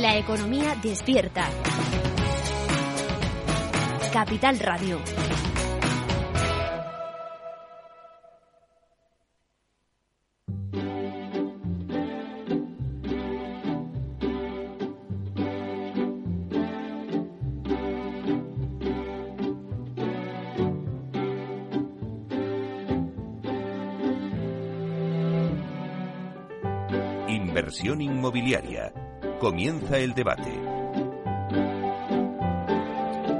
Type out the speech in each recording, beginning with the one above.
La economía despierta. Capital Radio. Inversión inmobiliaria. Comienza el debate.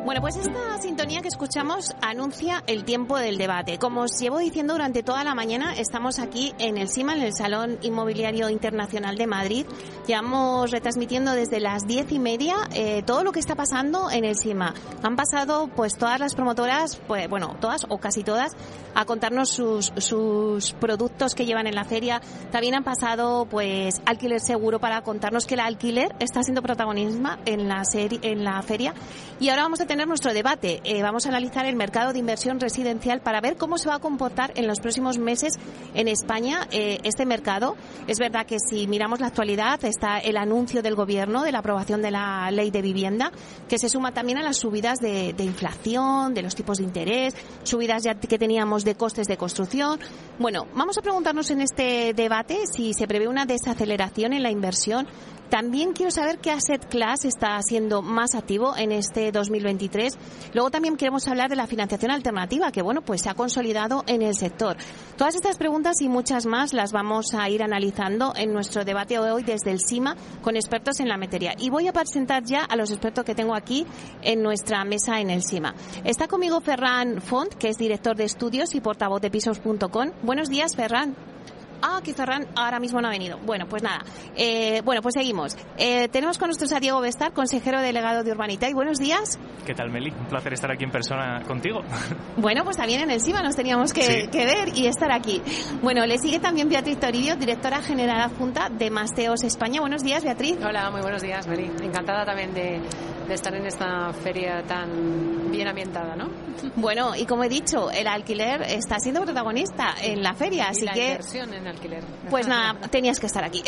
Bueno, pues esta sintonía que escuchamos anuncia el tiempo del debate. Como os llevo diciendo durante toda la mañana, estamos aquí en el CIMA, en el Salón Inmobiliario Internacional de Madrid. Llevamos retransmitiendo desde las diez y media eh, todo lo que está pasando en el CIMA. Han pasado pues todas las promotoras, pues bueno, todas o casi todas, a contarnos sus, sus productos que llevan en la feria. También han pasado pues alquiler seguro para contarnos que el alquiler está siendo protagonismo en la, serie, en la feria. Y ahora vamos a tener nuestro debate. Eh, vamos a analizar el mercado de inversión residencial para ver cómo se va a comportar en los próximos meses en España eh, este mercado. Es verdad que si miramos la actualidad está el anuncio del Gobierno de la aprobación de la ley de vivienda, que se suma también a las subidas de, de inflación, de los tipos de interés, subidas ya que teníamos de costes de construcción. Bueno, vamos a preguntarnos en este debate si se prevé una desaceleración en la inversión también quiero saber qué asset class está siendo más activo en este 2023. Luego también queremos hablar de la financiación alternativa, que bueno, pues se ha consolidado en el sector. Todas estas preguntas y muchas más las vamos a ir analizando en nuestro debate hoy desde el CIMA con expertos en la materia. Y voy a presentar ya a los expertos que tengo aquí en nuestra mesa en el CIMA. Está conmigo Ferran Font, que es director de estudios y portavoz de pisos.com. Buenos días, Ferran. Ah, que Ferran ahora mismo no ha venido. Bueno, pues nada. Eh, bueno, pues seguimos. Eh, tenemos con nosotros a Diego Bestar, consejero delegado de Urbanita. Y buenos días. ¿Qué tal, Meli? Un placer estar aquí en persona contigo. Bueno, pues también en el CIMA nos teníamos que, que ver y estar aquí. Bueno, le sigue también Beatriz Toribio, directora general adjunta de Masteos España. Buenos días, Beatriz. Hola, muy buenos días, Meli. Encantada también de, de estar en esta feria tan bien ambientada, ¿no? Bueno, y como he dicho, el alquiler está siendo protagonista en la feria, así y la que inversión en alquiler. pues nada, tenías que estar aquí.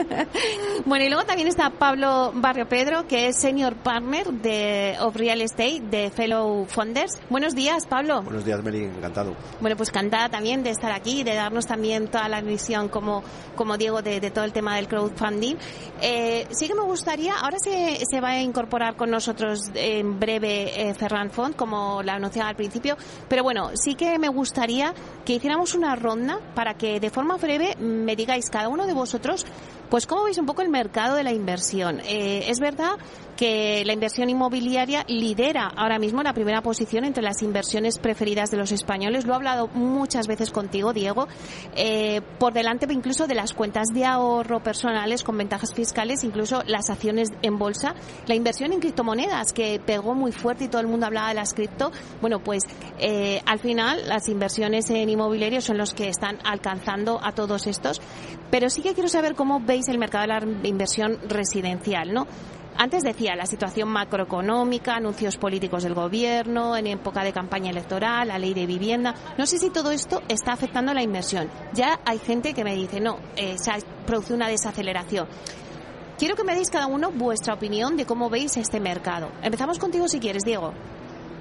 bueno, y luego también está Pablo Barrio Pedro, que es senior partner de of Real Estate de Fellow Funders. Buenos días, Pablo. Buenos días, Meli, encantado. Bueno, pues encantada también de estar aquí y de darnos también toda la visión como, como Diego de, de todo el tema del crowdfunding. Eh, sí que me gustaría, ahora se, se va a incorporar con nosotros en breve eh, Ferran Font, como la anunciaba al principio, pero bueno, sí que me gustaría que hiciéramos una ronda para que de forma breve me digáis cada uno de vosotros pues cómo veis un poco el mercado de la inversión. Eh, es verdad que la inversión inmobiliaria lidera ahora mismo la primera posición entre las inversiones preferidas de los españoles. Lo he hablado muchas veces contigo, Diego, eh, por delante incluso de las cuentas de ahorro personales con ventajas fiscales, incluso las acciones en bolsa. La inversión en criptomonedas, que pegó muy fuerte y todo el mundo hablaba de las cripto. Bueno, pues eh, al final las inversiones en inmobiliario son los que están alcanzando a todos estos. Pero sí que quiero saber cómo veis el mercado de la inversión residencial, ¿no? Antes decía la situación macroeconómica, anuncios políticos del gobierno, en época de campaña electoral, la ley de vivienda. No sé si todo esto está afectando la inversión. Ya hay gente que me dice, no, eh, se ha producido una desaceleración. Quiero que me deis cada uno vuestra opinión de cómo veis este mercado. Empezamos contigo si quieres, Diego.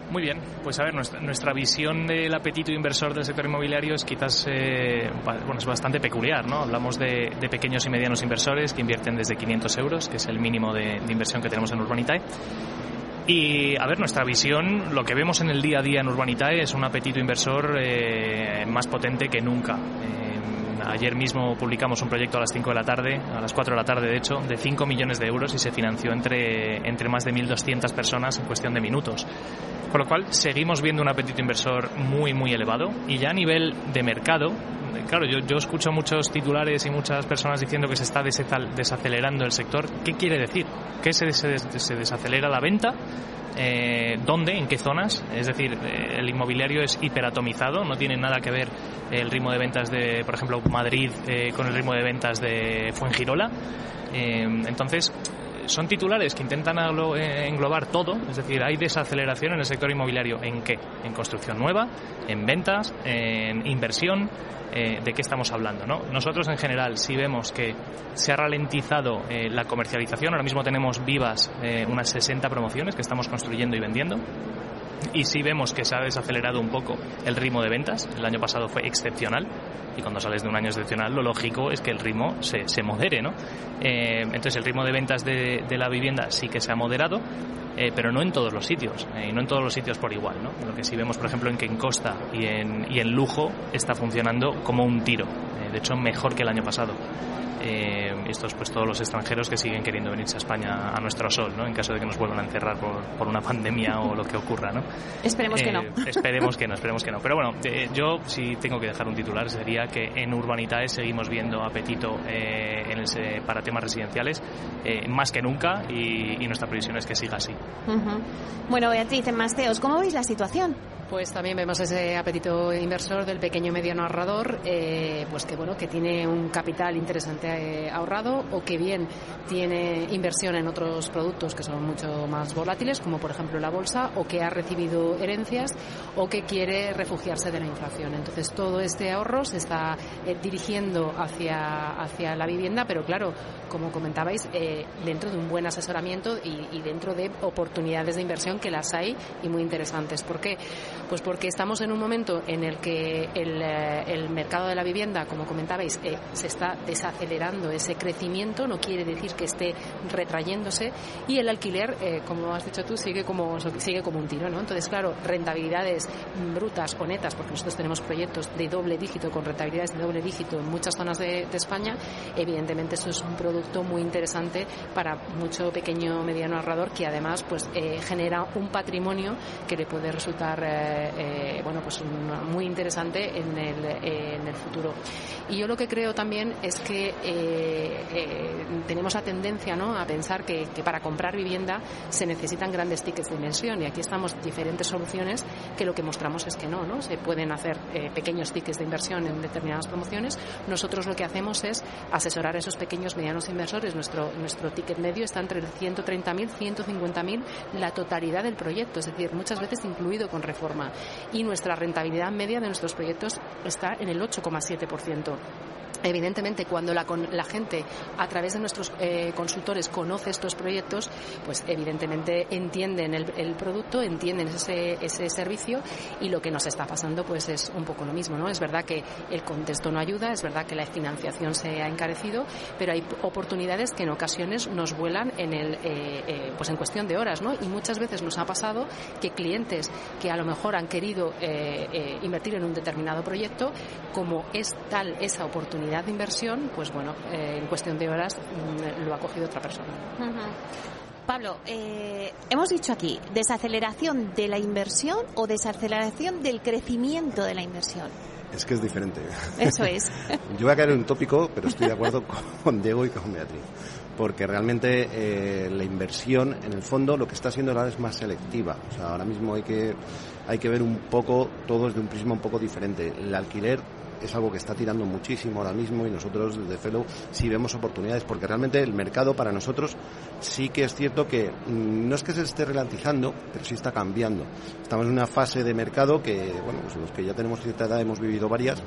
Muy bien, pues a ver, nuestra, nuestra visión del apetito inversor del sector inmobiliario es quizás eh, bueno, es bastante peculiar, ¿no? Hablamos de, de pequeños y medianos inversores que invierten desde 500 euros, que es el mínimo de, de inversión que tenemos en Urbanitae. Y a ver, nuestra visión, lo que vemos en el día a día en Urbanitae es un apetito inversor eh, más potente que nunca. Eh, ayer mismo publicamos un proyecto a las 5 de la tarde, a las 4 de la tarde de hecho, de 5 millones de euros y se financió entre, entre más de 1.200 personas en cuestión de minutos. Con lo cual, seguimos viendo un apetito inversor muy, muy elevado. Y ya a nivel de mercado, eh, claro, yo, yo escucho muchos titulares y muchas personas diciendo que se está desacelerando el sector. ¿Qué quiere decir? ¿Que se, se desacelera la venta? Eh, ¿Dónde? ¿En qué zonas? Es decir, eh, el inmobiliario es hiperatomizado, no tiene nada que ver el ritmo de ventas de, por ejemplo, Madrid eh, con el ritmo de ventas de Fuengirola. Eh, entonces, son titulares que intentan englobar todo, es decir, hay desaceleración en el sector inmobiliario. ¿En qué? En construcción nueva, en ventas, en inversión, eh, de qué estamos hablando. ¿no? Nosotros en general, si vemos que se ha ralentizado eh, la comercialización, ahora mismo tenemos vivas eh, unas 60 promociones que estamos construyendo y vendiendo. Y si vemos que se ha desacelerado un poco el ritmo de ventas, el año pasado fue excepcional, y cuando sales de un año excepcional lo lógico es que el ritmo se, se modere, ¿no? entonces el ritmo de ventas de, de, la vivienda sí que se ha moderado, eh, pero no en todos los sitios, eh, y no en todos los sitios por igual. ¿no? Lo que sí vemos, por ejemplo, en que en Costa y en, y en Lujo está funcionando como un tiro, eh, de hecho mejor que el año pasado. Eh, estos pues todos los extranjeros que siguen queriendo venirse a España a nuestro sol, ¿no? En caso de que nos vuelvan a encerrar por, por una pandemia o lo que ocurra, ¿no? Esperemos que no. Esperemos que no, esperemos que no. Pero bueno, yo si tengo que dejar un titular sería que en Urbanitae seguimos viendo apetito en el, para temas residenciales más que nunca y, y, nuestra previsión es que siga así. Bueno, Beatriz, en Masteos, ¿cómo veis la situación? Pues también vemos ese apetito inversor del pequeño y mediano ahorrador, eh, pues que bueno, que tiene un capital interesante eh, ahorrado o que bien tiene inversión en otros productos que son mucho más volátiles, como por ejemplo la bolsa, o que ha recibido herencias o que quiere refugiarse de la inflación. Entonces todo este ahorro se está eh, dirigiendo hacia, hacia la vivienda, pero claro, como comentabais, eh, dentro de un buen asesoramiento y, y dentro de oportunidades de inversión que las hay y muy interesantes. ¿Por qué? Pues porque estamos en un momento en el que el, eh, el mercado de la vivienda, como comentabais, eh, se está desacelerando ese crecimiento, no quiere decir que esté retrayéndose, y el alquiler, eh, como has dicho tú, sigue como, sigue como un tiro, ¿no? Entonces, claro, rentabilidades brutas o netas, porque nosotros tenemos proyectos de doble dígito, con rentabilidades de doble dígito en muchas zonas de, España, evidentemente eso es un producto muy interesante para mucho pequeño mediano ahorrador que además pues eh, genera un patrimonio que le puede resultar eh, eh, bueno pues muy interesante en el, en el futuro y yo lo que creo también es que tenemos la tendencia ¿no? a pensar que, que, para comprar vivienda se necesitan grandes tickets de inversión y aquí estamos diferentes soluciones que lo que mostramos es que no, ¿no? se pueden hacer pequeños tickets de inversión en determinadas promociones nosotros lo que hacemos es asesorar a esos pequeños medianos inversores nuestro, nuestro ticket medio está entre 130.000 150.000 la totalidad del proyecto, es decir, muchas veces incluido con reforma. Y nuestra rentabilidad media de nuestros proyectos está en el 8,7%. Evidentemente, cuando la, la, gente a través de nuestros eh, consultores conoce estos proyectos, pues evidentemente entienden el, el producto, entienden ese, ese, servicio y lo que nos está pasando pues es un poco lo mismo, ¿no? Es verdad que el contexto no ayuda, es verdad que la financiación se ha encarecido, pero hay oportunidades que en ocasiones nos vuelan en el, eh, eh, pues en cuestión de horas, ¿no? Y muchas veces nos ha pasado que clientes que a lo mejor han querido eh, invertir en un determinado proyecto, como es tal esa oportunidad de inversión, pues bueno, eh, en cuestión de horas mmm, lo ha cogido otra persona. Uh -huh. Pablo, eh, hemos dicho aquí, desaceleración de la inversión o desaceleración del crecimiento de la inversión. Es que es diferente. Eso es. Yo voy a caer en un tópico, pero estoy de acuerdo con Diego y con Beatriz. Porque realmente eh, la inversión, en el fondo, lo que está haciendo ahora es más selectiva. O sea, ahora mismo hay que, hay que ver un poco todo desde un prisma un poco diferente. El alquiler es algo que está tirando muchísimo ahora mismo y nosotros desde Fellow sí vemos oportunidades porque realmente el mercado para nosotros sí que es cierto que no es que se esté ralentizando, pero sí está cambiando. Estamos en una fase de mercado que, bueno, pues los que ya tenemos cierta edad hemos vivido varias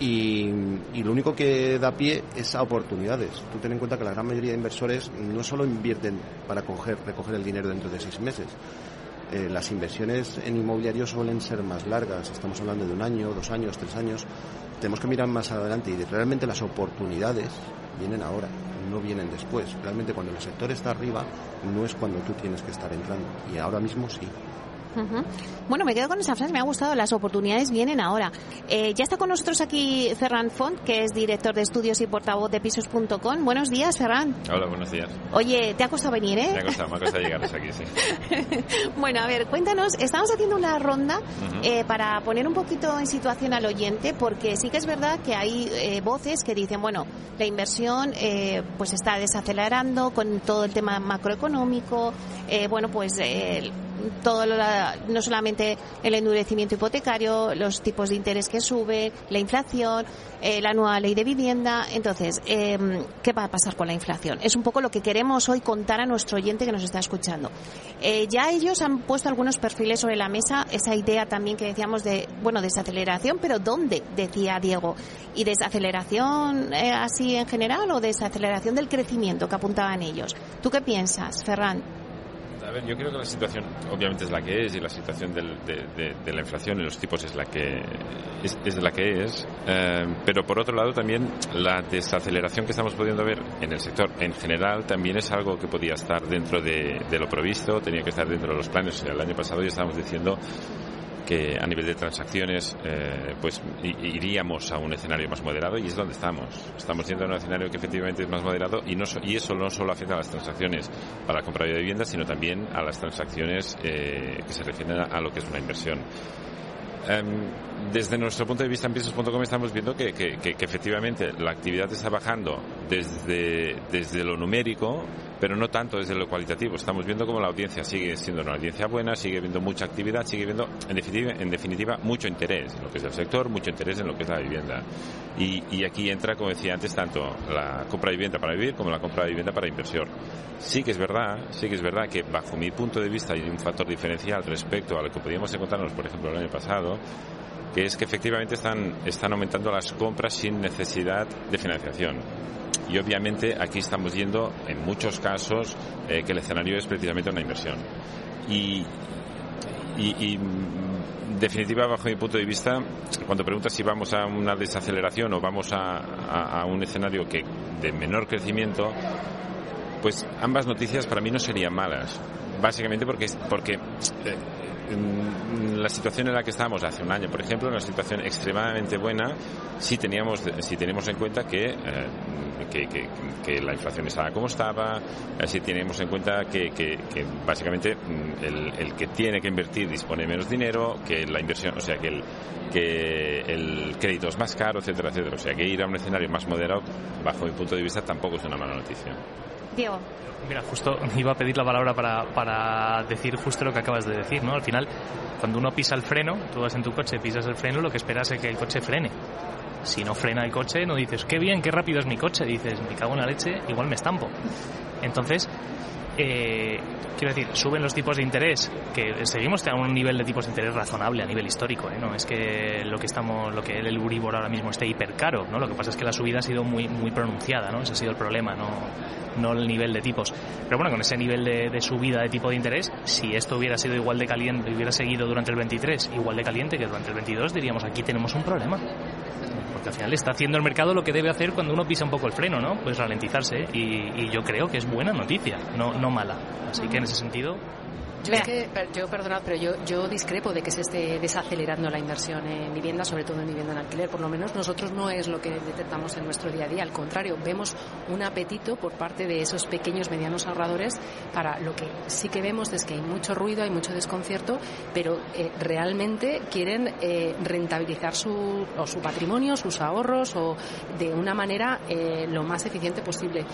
y, y, lo único que da pie es a oportunidades. Tú ten en cuenta que la gran mayoría de inversores no solo invierten para coger, recoger el dinero dentro de seis meses, eh, las inversiones en inmobiliario suelen ser más largas, estamos hablando de un año, dos años, tres años, tenemos que mirar más adelante y realmente las oportunidades vienen ahora, no vienen después. Realmente cuando el sector está arriba no es cuando tú tienes que estar entrando y ahora mismo sí. Uh -huh. Bueno, me quedo con esa frase, me ha gustado, las oportunidades vienen ahora. Eh, ya está con nosotros aquí Ferran Font, que es director de estudios y portavoz de pisos.com. Buenos días, Ferran. Hola, buenos días. Oye, ¿te ha costado venir, eh? Me ha costado, me ha costado llegar hasta aquí, sí. bueno, a ver, cuéntanos, estamos haciendo una ronda uh -huh. eh, para poner un poquito en situación al oyente, porque sí que es verdad que hay eh, voces que dicen, bueno, la inversión eh, pues está desacelerando con todo el tema macroeconómico, eh, bueno, pues todo no solamente el endurecimiento hipotecario, los tipos de interés que sube, la inflación, eh, la nueva ley de vivienda. Entonces, em, ¿qué va a pasar con la inflación? Es un poco lo que queremos hoy contar a nuestro oyente que nos está escuchando. Eh, ya ellos han puesto algunos perfiles sobre la mesa, esa idea también que decíamos de, bueno, desaceleración, pero ¿dónde? Decía Diego. ¿Y desaceleración eh, así en general o desaceleración del crecimiento que apuntaban ellos? ¿Tú qué piensas, Ferran? Yo creo que la situación obviamente es la que es y la situación del, de, la inflación y los tipos es la que es, la que es, eh, pero por otro lado también la desaceleración que estamos pudiendo ver en el sector en general también es algo que podía estar dentro de, de lo previsto, tenía que estar dentro de los planes. El año pasado ya estábamos diciendo que a nivel de transacciones eh, pues iríamos a un escenario más moderado y es donde estamos. Estamos yendo a un escenario que efectivamente es más moderado y, no, y eso no solo afecta a las transacciones para la compra de vivienda, sino también a las transacciones eh, que se refieren a, lo que es una inversión. Em, desde nuestro punto de vista en pisos.com estamos viendo que, que, que, efectivamente la actividad está bajando desde, desde lo numérico, pero no tanto desde lo cualitativo. Estamos viendo como la audiencia sigue siendo una audiencia buena, sigue viendo mucha actividad, sigue viendo, en definitiva, mucho interés en lo que es el sector, mucho interés en lo que es la vivienda. Y, y aquí entra, como decía antes, tanto la compra de vivienda para vivir como la compra de vivienda para inversión. Sí que es verdad, sí que es verdad que bajo mi punto de vista hay un factor diferencial respecto a lo que podíamos encontrarnos, por ejemplo, el año pasado, que es que efectivamente están, están aumentando las compras sin necesidad de financiación. Y obviamente aquí estamos yendo, en muchos casos, eh, que el escenario es precisamente una inversión. Y, y, mm, definitiva, bajo mi punto de vista, cuando preguntas si vamos a una desaceleración o vamos a, un escenario que de menor crecimiento, pues ambas noticias para mí no serían malas. Básicamente porque, porque eh, la situación en la que estábamos hace un año, por ejemplo, una situación extremadamente buena si teníamos, si tenemos en cuenta que, eh, que, la inflación estaba como estaba, eh, si tenemos en cuenta que, básicamente mm, el, que tiene que invertir dispone menos dinero, que la inversión, o sea, que el, que el crédito es más caro, etcétera, etcétera. O sea, que ir a un escenario más moderado, bajo mi punto de vista, tampoco es una mala noticia. Diego. Mira, justo iba a pedir la palabra para, para decir justo lo que acabas de decir, ¿no? Al final, cuando uno pisa el freno, tú vas en tu coche, pisas el freno, lo que esperas es que el coche frene. Si no frena el coche, no dices, qué bien, qué rápido es mi coche, dices, me cago en la leche, igual me estampo. Entonces, eh, quiero decir, suben los tipos de interés, que seguimos a un nivel de tipos de interés razonable a nivel histórico, ¿eh? no es que lo que estamos, lo que el Euribor ahora mismo esté hiper caro, ¿no? Lo que pasa es que la subida ha sido muy muy pronunciada, ¿no? Ese ha sido el problema, no, no el nivel de tipos. Pero bueno, con ese nivel de, de subida de tipo de interés, si esto hubiera sido igual de caliente, hubiera seguido durante el 23 igual de caliente que durante el 22, diríamos aquí tenemos un problema al final está haciendo el mercado lo que debe hacer cuando uno pisa un poco el freno, ¿no? Pues ralentizarse y, yo creo que es buena noticia, no, no mala. Así que en ese sentido yo, es que, yo perdonad, pero yo, yo discrepo de que se esté desacelerando la inversión en vivienda, sobre todo en vivienda en alquiler. Por lo menos nosotros no es lo que detectamos en nuestro día a día. Al contrario, vemos un apetito por parte de esos pequeños, medianos ahorradores para lo que sí que vemos es que hay mucho ruido, hay mucho desconcierto, pero eh, realmente quieren eh, rentabilizar su, o su patrimonio, sus ahorros o de una manera eh, lo más eficiente posible.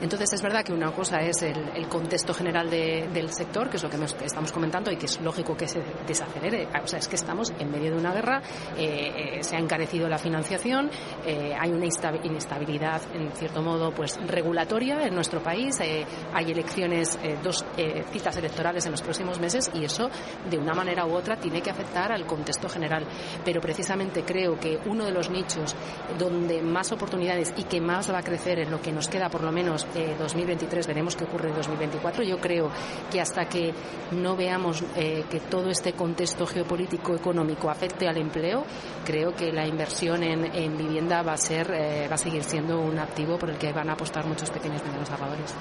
Entonces es verdad que una cosa es el, contexto general del sector, que es lo que hemos estamos comentando y que es lógico que se desacelere. O sea, es que estamos en medio de una guerra, eh, eh, se ha encarecido la financiación, eh, hay una inestabilidad, en cierto modo, pues regulatoria en nuestro país, hay elecciones, dos citas electorales en los próximos meses y eso, de una manera u otra, tiene que afectar al contexto general. Pero precisamente creo que uno de los nichos donde más oportunidades y que más va a crecer en lo que nos queda, por lo menos 2023, veremos qué ocurre en 2024, yo creo que hasta que no veamos eh, que todo este contexto geopolítico económico afecte al empleo, creo que la inversión en, vivienda va a ser eh, va a seguir siendo un activo por el que van a apostar muchos pequeños y medianos ahorradores.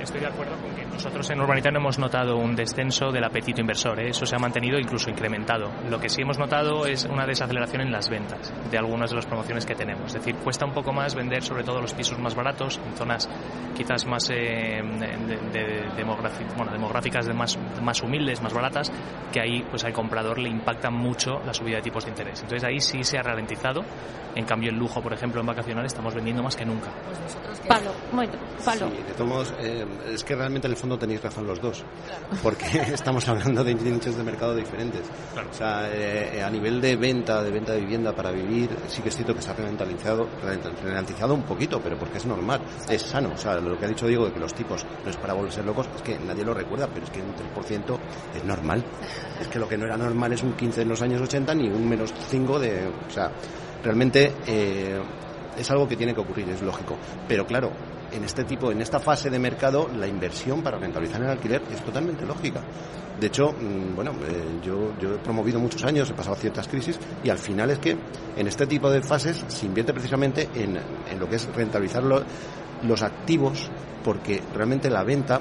Estoy de acuerdo con que nosotros en Urbanita no hemos notado un descenso del apetito inversor, ¿eh? eso se ha mantenido incluso incrementado. Lo que sí hemos notado es una desaceleración en las ventas de algunas de las promociones que tenemos. Es decir, cuesta un poco más vender sobre todo los pisos más baratos, en zonas quizás más eh, demográficas, de más, más humildes, más baratas, que ahí pues al comprador le impacta mucho la subida de tipos de interés. Entonces ahí sí se ha ralentizado. En cambio, el lujo, por ejemplo, en vacacional estamos vendiendo más que nunca. Pablo, muy, Pablo. Sí, eh, es que realmente en el fondo tenéis razón los dos, porque estamos hablando de nichos de mercado diferentes. O sea, eh, a nivel de venta, de venta de vivienda para vivir, sí que es cierto que se ha ralentizado, ralentizado un poquito, pero porque es normal, es sano. O sea, lo que ha dicho Diego de que los tipos no es para volverse locos, es que nadie lo recuerda, pero es que un 3% es normal. Es que lo que no era normal es un 15 en los años 80 ni un menos 5 de... O sea, realmente eh, es algo que tiene que ocurrir, es lógico. Pero claro, en este tipo, en esta fase de mercado, la inversión para rentabilizar el alquiler es totalmente lógica. De hecho, mm, bueno, eh, yo, he promovido muchos años, he pasado ciertas crisis y al final es que en este tipo de fases se invierte precisamente en, en lo que es rentabilizar los activos porque realmente la venta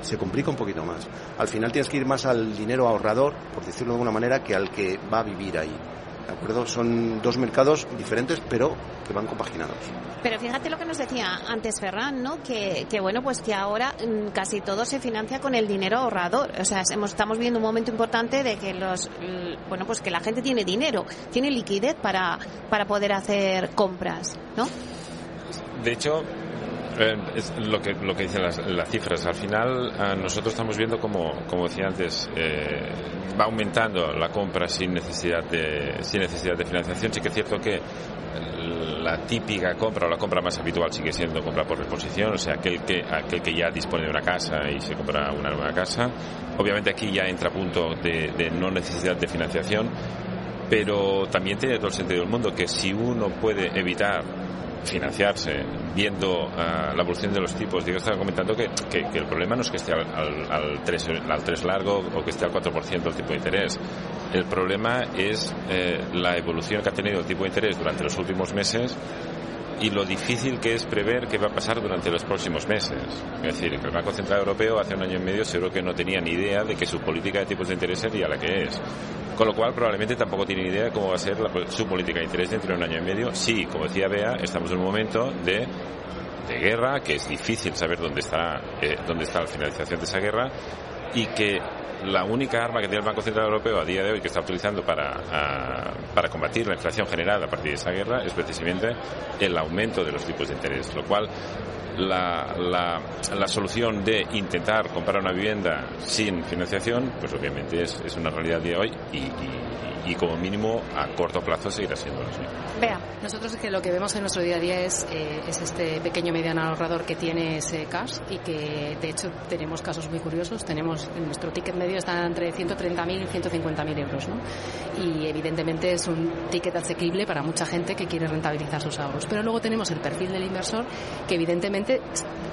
se complica un poquito más. Al final tienes que ir más al dinero ahorrador, por decirlo de alguna manera, que al que va a vivir ahí. ¿De acuerdo? Son dos mercados diferentes, pero que van compaginados. Pero fíjate lo que nos decía antes Ferran, ¿no? Que, que bueno, pues que ahora mm, casi todo se financia con el dinero ahorrador. O sea, estamos viendo un momento importante de que los, bueno, pues que la gente tiene dinero, tiene liquidez para, para poder hacer compras, ¿no? De hecho, eh, es lo que lo que dicen las, cifras. Al final eh, nosotros estamos viendo como como decía antes eh, va aumentando la compra sin necesidad de sin necesidad de financiación. Sí que es cierto que la típica compra o la compra más habitual sigue siendo compra por reposición, o sea, aquel que aquel que ya dispone de una casa y se compra una nueva casa. Obviamente aquí ya entra punto de, de no necesidad de financiación, pero también tiene todo el sentido del mundo que si uno puede evitar financiarse viendo ah, la evolución de los tipos. Diego estaba comentando que, que, el problema no es que esté al, al, 3, al 3 largo o que esté al 4% el tipo de interés. El problema es eh, la evolución que ha tenido el tipo de interés durante los últimos meses y lo difícil que es prever qué va a pasar durante los próximos meses. Es decir, el Banco Central Europeo hace un año y medio seguro que no tenía ni idea de que su política de tipos de interés sería la que es. Con lo cual, probablemente tampoco tiene idea de cómo va a ser su política de interés dentro de un año y medio. Sí, como decía Bea, estamos en un momento de, de guerra, que es difícil saber dónde está, eh, dónde está la finalización de esa guerra y que la única arma que tiene el Banco Central Europeo a día de hoy que está utilizando para, para combatir la inflación generada a partir de esa guerra es precisamente el aumento de los tipos de interés, lo cual la, la, la, solución de intentar comprar una vivienda sin financiación, pues obviamente es, es una realidad de hoy y, y, y, como mínimo a corto plazo seguirá siendo así. Vea, nosotros es que lo que vemos en nuestro día a día es, eh, es este pequeño mediano ahorrador que tiene ese cash y que de hecho tenemos casos muy curiosos. Tenemos en nuestro ticket medio está entre 130.000 y 150.000 euros, ¿no? Y evidentemente es un ticket asequible para mucha gente que quiere rentabilizar sus ahorros. Pero luego tenemos el perfil del inversor que evidentemente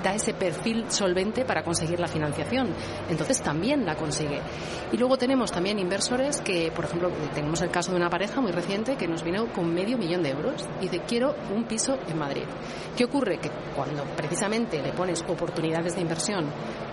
da ese perfil solvente para conseguir la financiación. Entonces también la consigue. Y luego tenemos también inversores que, por ejemplo, tenemos el caso de una pareja muy reciente que nos vino con medio millón de euros y dice, quiero un piso en Madrid. ¿Qué ocurre? Que cuando precisamente le pones oportunidades de inversión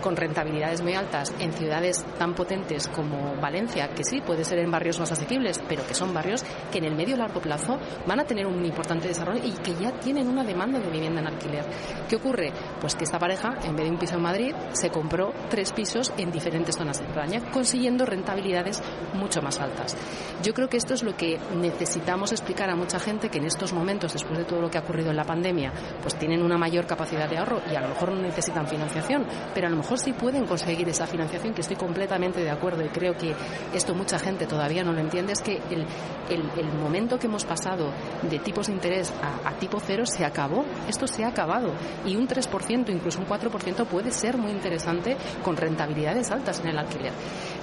con rentabilidades muy altas en ciudades tan potentes como Valencia, que sí, puede ser en barrios más asequibles, pero que son barrios que en el medio largo plazo van a tener un importante desarrollo y que ya tienen una demanda de vivienda en alquiler. ¿Qué ocurre? Pues que esta pareja, en vez de un piso en Madrid, se compró tres pisos en diferentes zonas de España, consiguiendo rentabilidades mucho más altas. Yo creo que esto es lo que necesitamos explicar a mucha gente que en estos momentos, después de todo lo que ha ocurrido en la pandemia, pues tienen una mayor capacidad de ahorro y a lo mejor no necesitan financiación, pero a lo mejor sí pueden conseguir esa financiación, que estoy completamente de acuerdo y creo que esto mucha gente todavía no lo entiende, es que el, el, momento que hemos pasado de tipos de interés a, a tipo cero se acabó, esto se ha acabado. Y un 3%, incluso un 4% puede ser muy interesante con rentabilidades altas en el alquiler.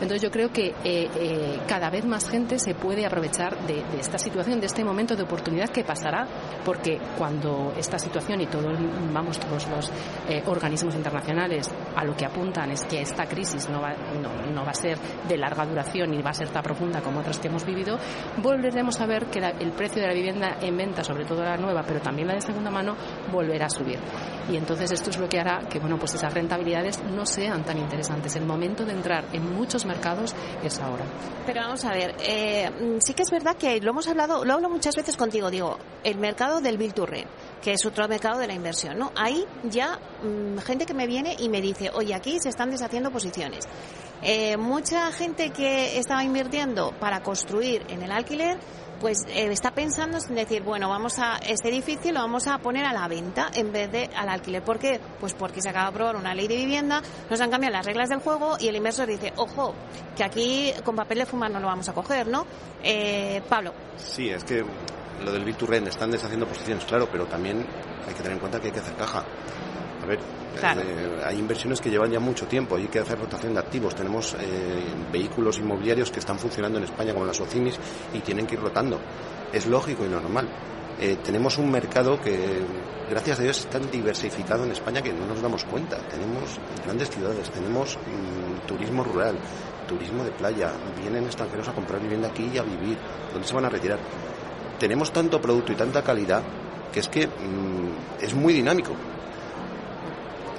Entonces yo creo que eh, eh, cada vez más gente se puede aprovechar de, esta situación, de este momento de oportunidad que pasará, porque cuando esta situación y todo, vamos, todos los eh, organismos internacionales a lo que apuntan es que esta crisis no va, no va a ser de larga duración y va a ser tan profunda como otras que hemos vivido, volveremos a ver que la, el precio de la vivienda en venta, sobre todo la nueva, pero también la de segunda mano, volverá a subir y entonces esto es lo que hará que bueno pues esas rentabilidades no sean tan interesantes. El momento de entrar en muchos mercados es ahora. Pero vamos a ver, eh, sí que es verdad que lo hemos hablado, lo hablo muchas veces contigo, digo, el mercado del Bill to que es otro mercado de la inversión, ¿no? Ahí ya mmm, gente que me viene y me dice, oye, aquí se están deshaciendo posiciones. Eh, mucha gente que estaba invirtiendo para construir en el alquiler pues eh, está pensando en decir, bueno, vamos a este edificio lo vamos a poner a la venta en vez de al alquiler. ¿Por qué? Pues porque se acaba de aprobar una ley de vivienda, nos han cambiado las reglas del juego y el inversor dice, ojo, que aquí con papel de fumar no lo vamos a coger, ¿no? Eh, Pablo. Sí, es que lo del Rent están deshaciendo posiciones, claro, pero también hay que tener en cuenta que hay que hacer caja. Ver, eh, hay inversiones que llevan ya mucho tiempo hay que hacer rotación de activos. Tenemos eh, vehículos inmobiliarios que están funcionando en España como las OCIMIS y tienen que ir rotando. Es lógico y normal. Eh, tenemos un mercado que, gracias a Dios, es tan diversificado en España que no nos damos cuenta. Tenemos grandes ciudades, tenemos mm, turismo rural, turismo de playa, vienen extranjeros a comprar vivienda aquí y a vivir. ¿Dónde se van a retirar? tenemos tanto producto y tanta calidad que es que mm, es muy dinámico.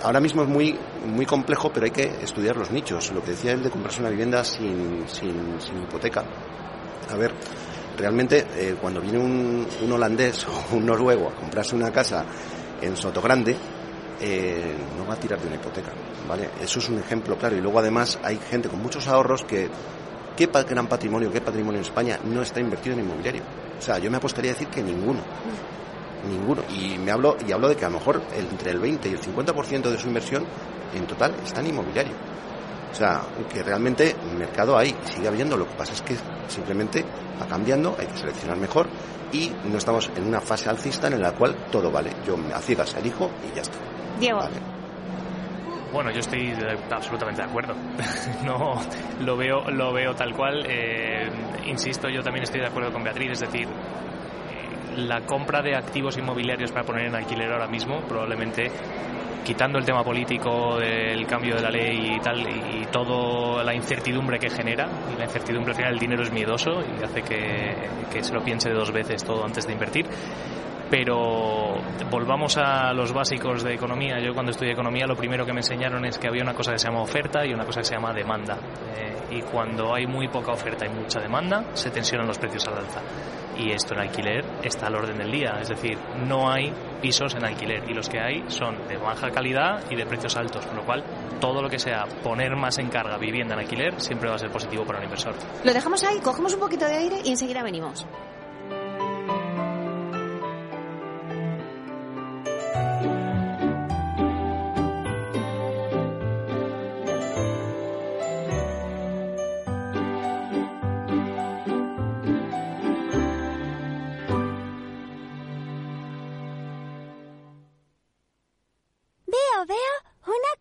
Ahora mismo es muy, muy complejo, pero hay que estudiar los nichos. Lo que decía él de comprarse una vivienda sin, sin, hipoteca. A ver, realmente eh, cuando viene un, un, holandés o un noruego a comprarse una casa en Sotogrande, eh, no va a tirar de una hipoteca, ¿vale? Eso es un ejemplo claro. Y luego además hay gente con muchos ahorros que ¿Qué gran patrimonio, qué patrimonio en España no está invertido en inmobiliario? O sea, yo me apostaría a decir que ninguno. Ninguno. Y me hablo, y hablo de que a lo mejor entre el 20 y el 50% de su inversión en total está en inmobiliario. O sea, que realmente el mercado hay, sigue habiendo. Lo que pasa es que simplemente va cambiando, hay que seleccionar mejor y no estamos en una fase alcista en la cual todo vale. Yo a ciegas elijo y ya está. Diego. Bueno, yo estoy absolutamente de acuerdo. no lo veo, lo veo tal cual. Eh, insisto, yo también estoy de acuerdo con Beatriz, es decir, la compra de activos inmobiliarios para poner en alquiler ahora mismo probablemente quitando el tema político, el cambio de la ley y tal, y toda la incertidumbre que genera, y la incertidumbre al final el dinero es miedoso y hace que, que se lo piense dos veces todo antes de invertir pero volvamos a los básicos de economía. Yo cuando estudié economía lo primero que me enseñaron es que había una cosa que se llama oferta y una cosa que se llama demanda. Eh, y cuando hay muy poca oferta y mucha demanda, se tensionan los precios al alza. Y esto en alquiler está al orden del día, es decir, no hay pisos en alquiler y los que hay son de baja calidad y de precios altos, con lo cual todo lo que sea poner más en carga vivienda en alquiler siempre va a ser positivo para el inversor. Lo dejamos ahí, cogemos un poquito de aire y enseguida venimos.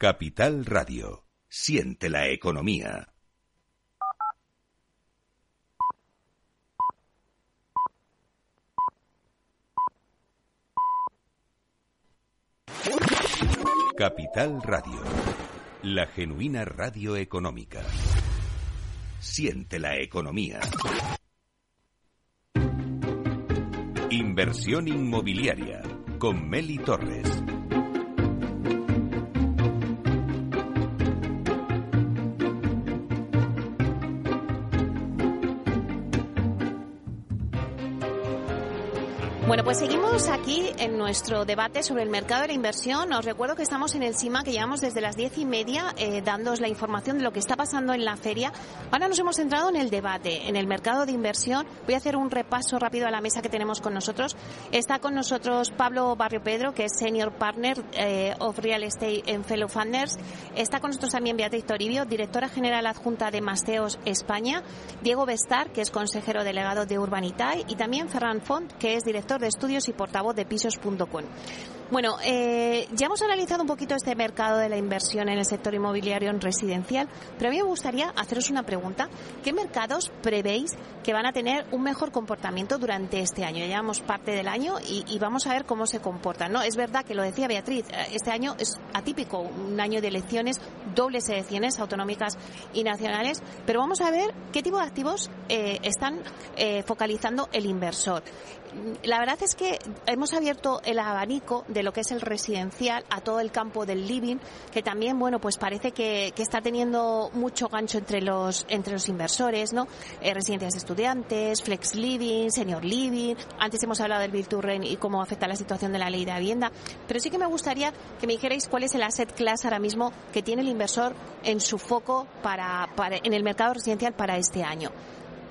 Capital Radio. Siente la economía. Capital Radio. La genuina radio económica. Siente la economía. Inversión inmobiliaria con Meli Torres. Pues seguimos aquí en nuestro debate sobre el mercado de la inversión. Os recuerdo que estamos en el CIMA, que llevamos desde las diez y media eh, dándoos la información de lo que está pasando en la feria. Ahora nos hemos centrado en el debate, en el mercado de inversión. Voy a hacer un repaso rápido a la mesa que tenemos con nosotros. Está con nosotros Pablo Barrio Pedro, que es Senior Partner eh, of Real Estate en Fellow Funders. Está con nosotros también Beatriz Toribio, Directora General Adjunta de Masteos España. Diego Bestar, que es consejero delegado de Urbanitae. Y también Ferran Font, que es director de estudios y portavoz de pisos.com. Bueno, eh, ya hemos analizado un poquito este mercado de la inversión en el sector inmobiliario en residencial, pero a mí me gustaría haceros una pregunta. ¿Qué mercados prevéis que van a tener un mejor comportamiento durante este año? Ya llevamos parte del año y, vamos a ver cómo se comportan. ¿no? Es verdad que lo decía Beatriz, eh, este año es atípico, un año de elecciones, dobles elecciones autonómicas y nacionales, pero vamos a ver qué tipo de activos eh, están focalizando el inversor la verdad es que hemos abierto el abanico de lo que es el residencial a todo el campo del living, que también, bueno, pues parece que, está teniendo mucho gancho entre los, entre los inversores, ¿no? Eh, residencias de estudiantes, flex living, senior living. Antes hemos hablado del Rent y cómo afecta la situación de la ley de vivienda. Pero sí que me gustaría que me dijerais cuál es el asset class ahora mismo que tiene el inversor en su foco para, para en el mercado residencial para este año.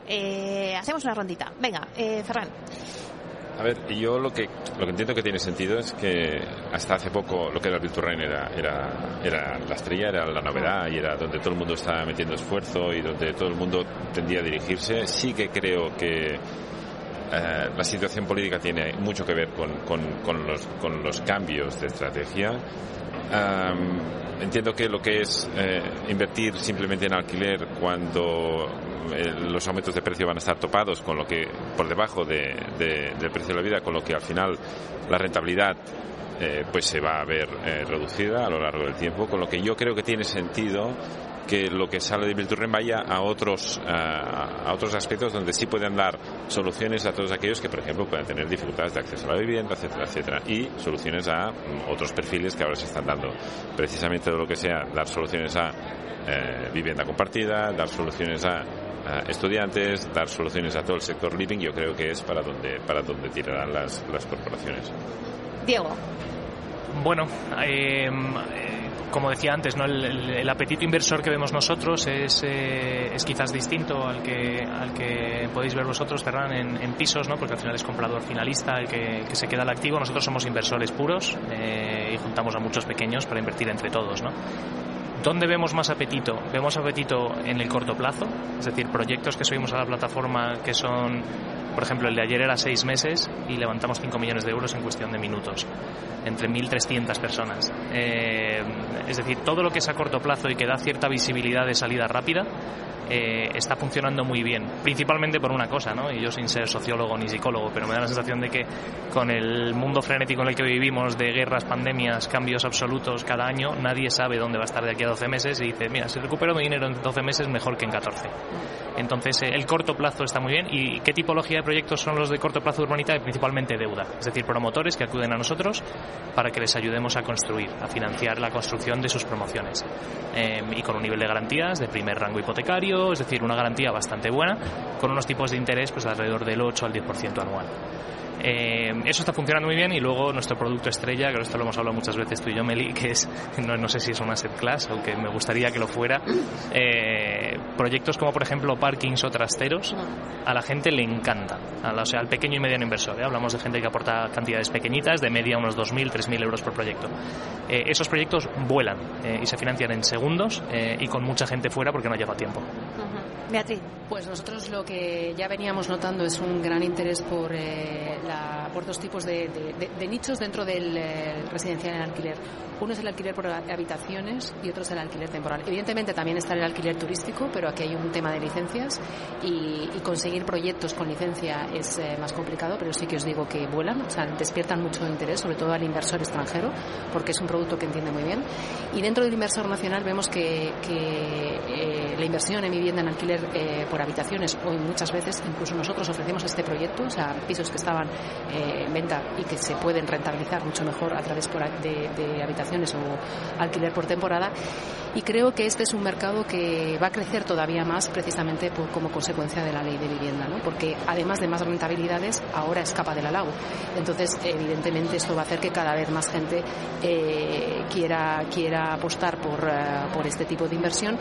Eh, hacemos una rondita. Venga, eh, Ferran. A ver, yo lo que, lo que entiendo que tiene sentido es que hasta hace poco lo que era Virtual Rain era, era, era la estrella, era la novedad y era donde todo el mundo estaba metiendo esfuerzo y donde todo el mundo tendía a dirigirse. Sí que creo que eh, la situación política tiene mucho que ver con, con, con, los, con los cambios de estrategia. Um, entiendo que lo que es eh, invertir simplemente en alquiler cuando eh, los aumentos de precio van a estar topados con lo que por debajo de, de, del precio de la vida, con lo que al final la rentabilidad eh, pues se va a ver reducida a lo largo del tiempo, con lo que yo creo que tiene sentido que lo que sale de Bilturren vaya a otros a, a otros aspectos donde sí pueden dar soluciones a todos aquellos que por ejemplo puedan tener dificultades de acceso a la vivienda etcétera etcétera y soluciones a mm, otros perfiles que ahora se están dando precisamente de lo que sea dar soluciones a eh, vivienda compartida dar soluciones a estudiantes, dar soluciones a todo el sector living, yo creo que es para donde, para donde tirarán las, las corporaciones. Diego. Bueno, eh, como decía antes, ¿no? El, el, el, apetito inversor que vemos nosotros es, eh, es quizás distinto al que, al que podéis ver vosotros, Ferran, en, en, pisos, ¿no? porque al final es comprador finalista el que, que se queda al activo. Nosotros somos inversores puros eh, y juntamos a muchos pequeños para invertir entre todos. ¿no? ¿Dónde vemos más apetito? Vemos apetito en el corto plazo, es decir, proyectos que subimos a la plataforma que son, por ejemplo, el de ayer era seis meses y levantamos 5 millones de euros en cuestión de minutos, entre 1.300 personas. Eh, es decir, todo lo que es a corto plazo y que da cierta visibilidad de salida rápida, eh, está funcionando muy bien, principalmente por una cosa, ¿no? y yo sin ser sociólogo ni psicólogo, pero me da la sensación de que con el mundo frenético en el que vivimos, de guerras, pandemias, cambios absolutos cada año, nadie sabe dónde va a estar de aquí a 12 meses y dice, mira, si recupero mi dinero en 12 meses, mejor que en 14. Entonces, eh, el corto plazo está muy bien. ¿Y qué tipología de proyectos son los de corto plazo urbanita? Principalmente deuda, es decir, promotores que acuden a nosotros para que les ayudemos a construir, a financiar la construcción de sus promociones. Eh, y con un nivel de garantías de primer rango hipotecario, es decir, una garantía bastante buena, con unos tipos de interés pues alrededor del 8 al 10% anual. Eh, eso está funcionando muy bien y luego nuestro producto estrella, que esto lo hemos hablado muchas veces tú y yo, Meli, que es, no, sé si es una set class, aunque me gustaría que lo fuera, eh, proyectos como por ejemplo parkings o trasteros, a la gente le encanta, o sea, al pequeño y mediano inversor. ¿eh? Hablamos de gente que aporta cantidades pequeñitas, de media unos 2.000, 3.000 euros por proyecto. esos proyectos vuelan y se financian en segundos y con mucha gente fuera porque no lleva tiempo. Beatriz. Pues nosotros lo que ya veníamos notando es un gran interés por, eh, por dos tipos de, nichos dentro del eh, residencial en alquiler. Uno es el alquiler por habitaciones y otro es el alquiler temporal. Evidentemente también está el alquiler turístico, pero aquí hay un tema de licencias y, conseguir proyectos con licencia es eh, más complicado, pero sí que os digo que vuelan, o sea, despiertan mucho interés, sobre todo al inversor extranjero, porque es un producto que entiende muy bien. Y dentro del inversor nacional vemos que, la inversión en vivienda en alquiler por habitaciones o muchas veces incluso nosotros ofrecemos este proyecto, o sea, pisos que estaban eh, en venta y que se pueden rentabilizar mucho mejor a través de, habitaciones o alquiler por temporada. Y creo que este es un mercado que va a crecer todavía más precisamente como consecuencia de la ley de vivienda, ¿no? porque además de más rentabilidades, ahora escapa del alago. Entonces, evidentemente, esto va a hacer que cada vez más gente eh, quiera, quiera apostar por, eh, por este tipo de inversión,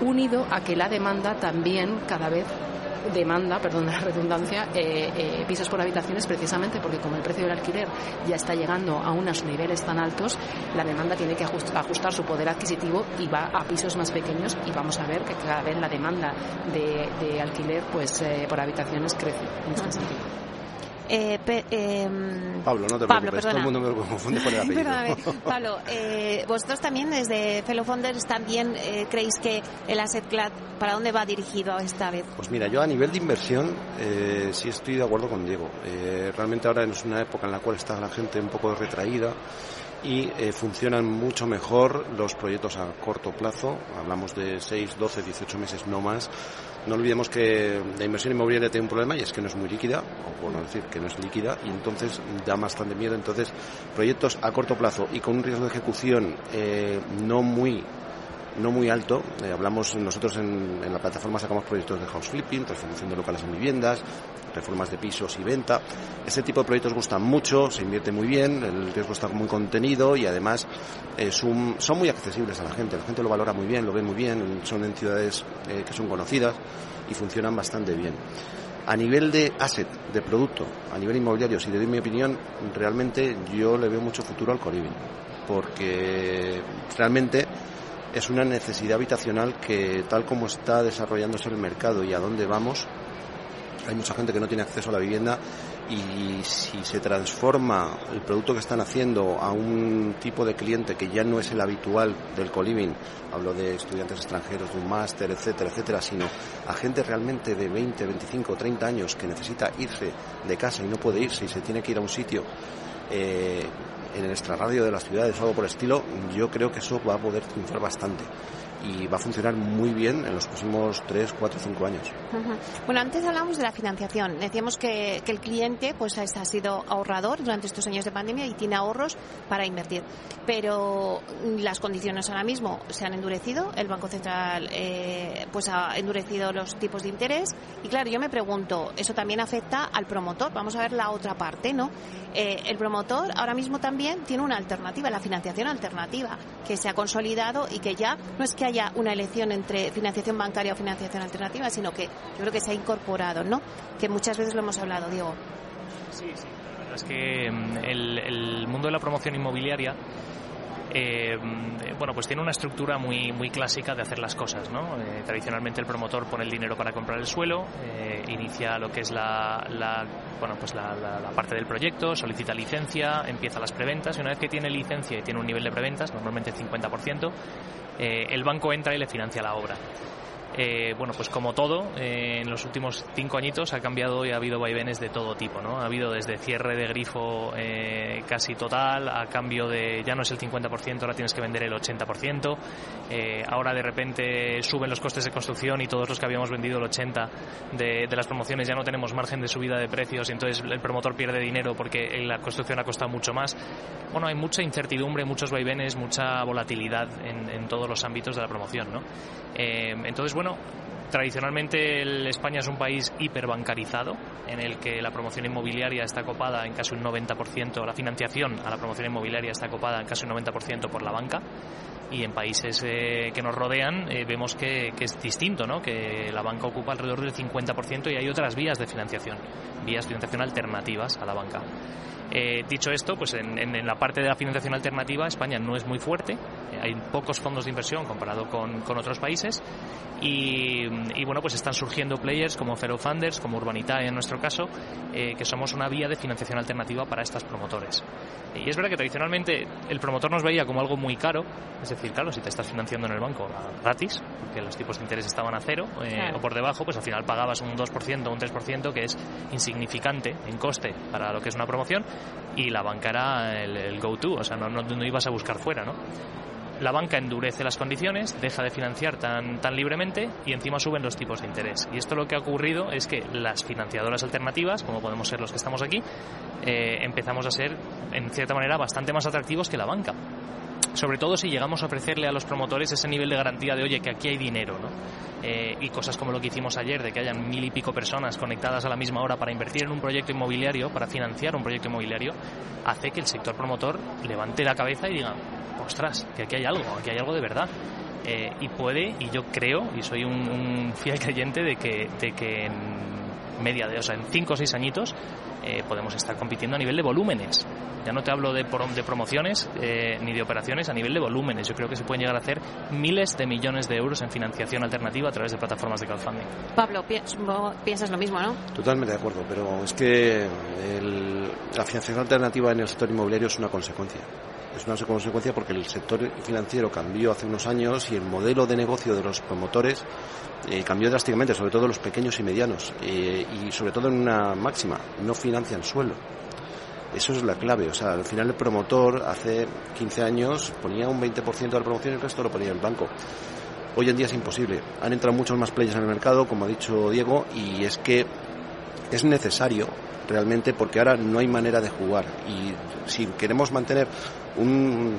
unido a que la demanda también cada vez demanda, perdón la redundancia, eh, eh, pisos por habitaciones precisamente porque como el precio del alquiler ya está llegando a unos niveles tan altos, la demanda tiene que ajustar, su poder adquisitivo y va a pisos más pequeños y vamos a ver que cada vez la demanda de, alquiler pues eh, por habitaciones crece en este sentido. Eh, em, Pablo, no te preocupes, todo el mundo me confunde por el apellido. Pablo, eh, vosotros también desde Fellow Founders también eh, creéis que el Asset Class, ¿para dónde va dirigido esta vez? Pues mira, yo a nivel de inversión sí estoy de acuerdo con Diego. realmente ahora es una época en la cual está la gente un poco retraída y funcionan mucho mejor los proyectos a corto plazo, hablamos de 6, 12, 18 meses no más, no olvidemos que la inversión inmobiliaria tiene un problema y es que no es muy líquida, o por no decir que no es líquida, y entonces da bastante miedo. Entonces, proyectos a corto plazo y con un riesgo de ejecución eh, no muy no muy alto. Eh, hablamos nosotros en, la plataforma sacamos proyectos de house flipping, transformación de locales en viviendas, reformas de pisos y venta. Ese tipo de proyectos gustan mucho, se invierte muy bien, el riesgo está muy contenido y además eh, son, muy accesibles a la gente. La gente lo valora muy bien, lo ve muy bien, son en ciudades eh, que son conocidas y funcionan bastante bien. A nivel de asset, de producto, a nivel inmobiliario, si te doy mi opinión, realmente yo le veo mucho futuro al Coribin, porque realmente es una necesidad habitacional que tal como está desarrollándose el mercado y a dónde vamos, hay mucha gente que no tiene acceso a la vivienda y si se transforma el producto que están haciendo a un tipo de cliente que ya no es el habitual del coliving, hablo de estudiantes extranjeros, de un máster, etcétera, etcétera, sino a gente realmente de 20, 25, 30 años que necesita irse de casa y no puede irse y se tiene que ir a un sitio eh, en el extrarradio de las ciudades o algo por estilo, yo creo que eso va a poder triunfar bastante y va a funcionar muy bien en los próximos 3, 4, 5 años. Bueno, antes hablamos de la financiación. Decíamos que, el cliente pues ha sido ahorrador durante estos años de pandemia y tiene ahorros para invertir. Pero las condiciones ahora mismo se han endurecido. El Banco Central eh, pues ha endurecido los tipos de interés. Y claro, yo me pregunto, ¿eso también afecta al promotor? Vamos a ver la otra parte, ¿no? Eh, el promotor ahora mismo también tiene una alternativa, la financiación alternativa, que se ha consolidado y que ya no es que haya una elección entre financiación bancaria o financiación alternativa, sino que yo creo que se ha incorporado, ¿no? Que muchas veces lo hemos hablado, Diego. Sí, sí. La verdad es que mm, el, mundo de la promoción inmobiliaria eh, bueno, pues tiene una estructura muy, muy clásica de hacer las cosas, ¿no? Eh, tradicionalmente el promotor pone el dinero para comprar el suelo, eh, inicia lo que es la, bueno, pues la, parte del proyecto, solicita licencia, empieza las preventas y una vez que tiene licencia y tiene un nivel de preventas, normalmente el 50%, eh, el banco entra y le financia la obra. Eh, bueno, pues como todo, eh, en los últimos cinco añitos ha cambiado y ha habido vaivenes de todo tipo, ¿no? Ha habido desde cierre de grifo eh, casi total, a cambio de ya no es el 50%, ahora tienes que vender el 80%, ahora de repente suben los costes de construcción y todos los que habíamos vendido el 80% de, de, las promociones ya no tenemos margen de subida de precios y entonces el promotor pierde dinero porque la construcción ha costado mucho más. Bueno, hay mucha incertidumbre, muchos vaivenes, mucha volatilidad en, en todos los ámbitos de la promoción, ¿no? Entonces, bueno, Tradicionalmente el España es un país hiperbancarizado en el que la promoción inmobiliaria está copada en casi un 90%, la financiación a la promoción inmobiliaria está copada en casi un 90% por la banca y en países eh, que nos rodean eh, vemos que, es distinto, ¿no? que la banca ocupa alrededor del 50% y hay otras vías de financiación, vías de financiación alternativas a la banca. Eh, dicho esto, pues en, la parte de la financiación alternativa España no es muy fuerte, hay pocos fondos de inversión comparado con, otros países y, bueno, pues están surgiendo players como Fellow Funders, como Urbanitae en nuestro caso, eh, que somos una vía de financiación alternativa para estos promotores. Y es verdad que tradicionalmente el promotor nos veía como algo muy caro, es decir, claro, si te estás financiando en el banco gratis, porque los tipos de interés estaban a cero o por debajo, pues al final pagabas un 2% o un 3% que es insignificante en coste para lo que es una promoción y la banca era el, go-to, o sea, no, no, ibas a buscar fuera, ¿no? La banca endurece las condiciones, deja de financiar tan, tan libremente y encima suben los tipos de interés. Y esto lo que ha ocurrido es que las financiadoras alternativas, como podemos ser los que estamos aquí, eh, empezamos a ser, en cierta manera, bastante más atractivos que la banca sobre todo si llegamos a ofrecerle a los promotores ese nivel de garantía de, oye, que aquí hay dinero, ¿no? Eh, y cosas como lo que hicimos ayer, de que hayan mil y pico personas conectadas a la misma hora para invertir en un proyecto inmobiliario, para financiar un proyecto inmobiliario, hace que el sector promotor levante la cabeza y diga, ostras, que aquí hay algo, aquí hay algo de verdad. Eh, y puede, y yo creo, y soy un, fiel creyente de que, de que en media de, o sea, en cinco o seis añitos eh, podemos estar compitiendo a nivel de volúmenes. Ya no te hablo de, de promociones eh, ni de operaciones a nivel de volúmenes. Yo creo que se pueden llegar a hacer miles de millones de euros en financiación alternativa a través de plataformas de crowdfunding. Pablo, piensas lo mismo, ¿no? Totalmente de acuerdo, pero es que la financiación alternativa en el sector inmobiliario es una consecuencia. Es una consecuencia porque el sector financiero cambió hace unos años y el modelo de negocio de los promotores eh, cambió drásticamente, sobre todo los pequeños y medianos, eh, y sobre todo en una máxima, no financian suelo. Eso es la clave. O sea, al final el promotor hace 15 años ponía un 20% de la promoción y el resto lo ponía en banco. Hoy en día es imposible. Han entrado muchos más players en el mercado, como ha dicho Diego, y es que es necesario realmente porque ahora no hay manera de jugar. Y si queremos mantener un,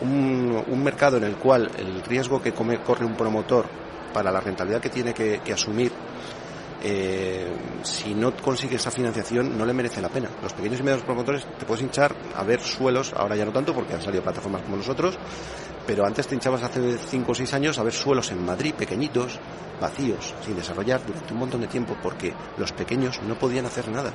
un, mercado en el cual el riesgo que corre un promotor para la rentabilidad que tiene que asumir eh, si no consigue esa financiación no le merece la pena. Los pequeños y medios promotores te puedes hinchar a ver suelos, ahora ya no tanto porque han salido plataformas como nosotros, pero antes te hinchabas hace 5 o 6 años a ver suelos en Madrid pequeñitos, vacíos, sin desarrollar durante un montón de tiempo porque los pequeños no podían hacer nada,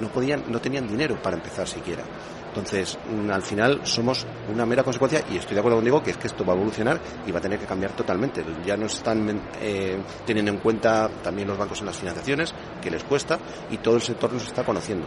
no podían, no tenían dinero para empezar siquiera. Entonces, mm, al final somos una mera consecuencia y estoy de acuerdo contigo que es que esto va a evolucionar y va a tener que cambiar totalmente. Ya no están eh, teniendo en cuenta también los bancos en las financiaciones, que les cuesta, y todo el sector nos está conociendo.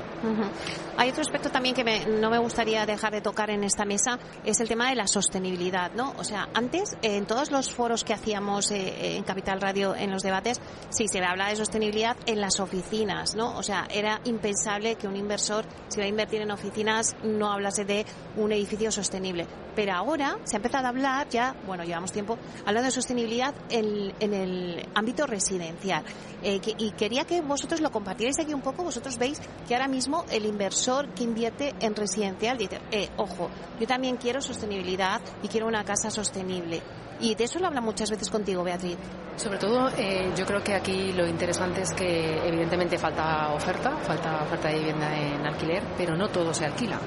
Hay otro aspecto también que no me gustaría dejar de tocar en esta mesa, es el tema de la sostenibilidad, ¿no? O sea, antes, en todos los foros que hacíamos eh, en Capital Radio, en los debates, sí se habla de sostenibilidad en las oficinas, ¿no? O sea, era impensable que un inversor, si va a invertir en oficinas, no hablase de un edificio sostenible. Pero ahora se ha empezado a hablar, ya, bueno, llevamos tiempo hablando de sostenibilidad en, el ámbito residencial. Eh, y quería que vosotros lo compartierais aquí un poco. Vosotros veis que ahora mismo el inversor que invierte en residencial dice, eh, ojo, yo también quiero sostenibilidad y quiero una casa sostenible. Y de eso lo habla muchas veces contigo, Beatriz. Sobre todo, eh, yo creo que aquí lo interesante es que evidentemente falta oferta, falta oferta de vivienda en alquiler, pero no todo se alquila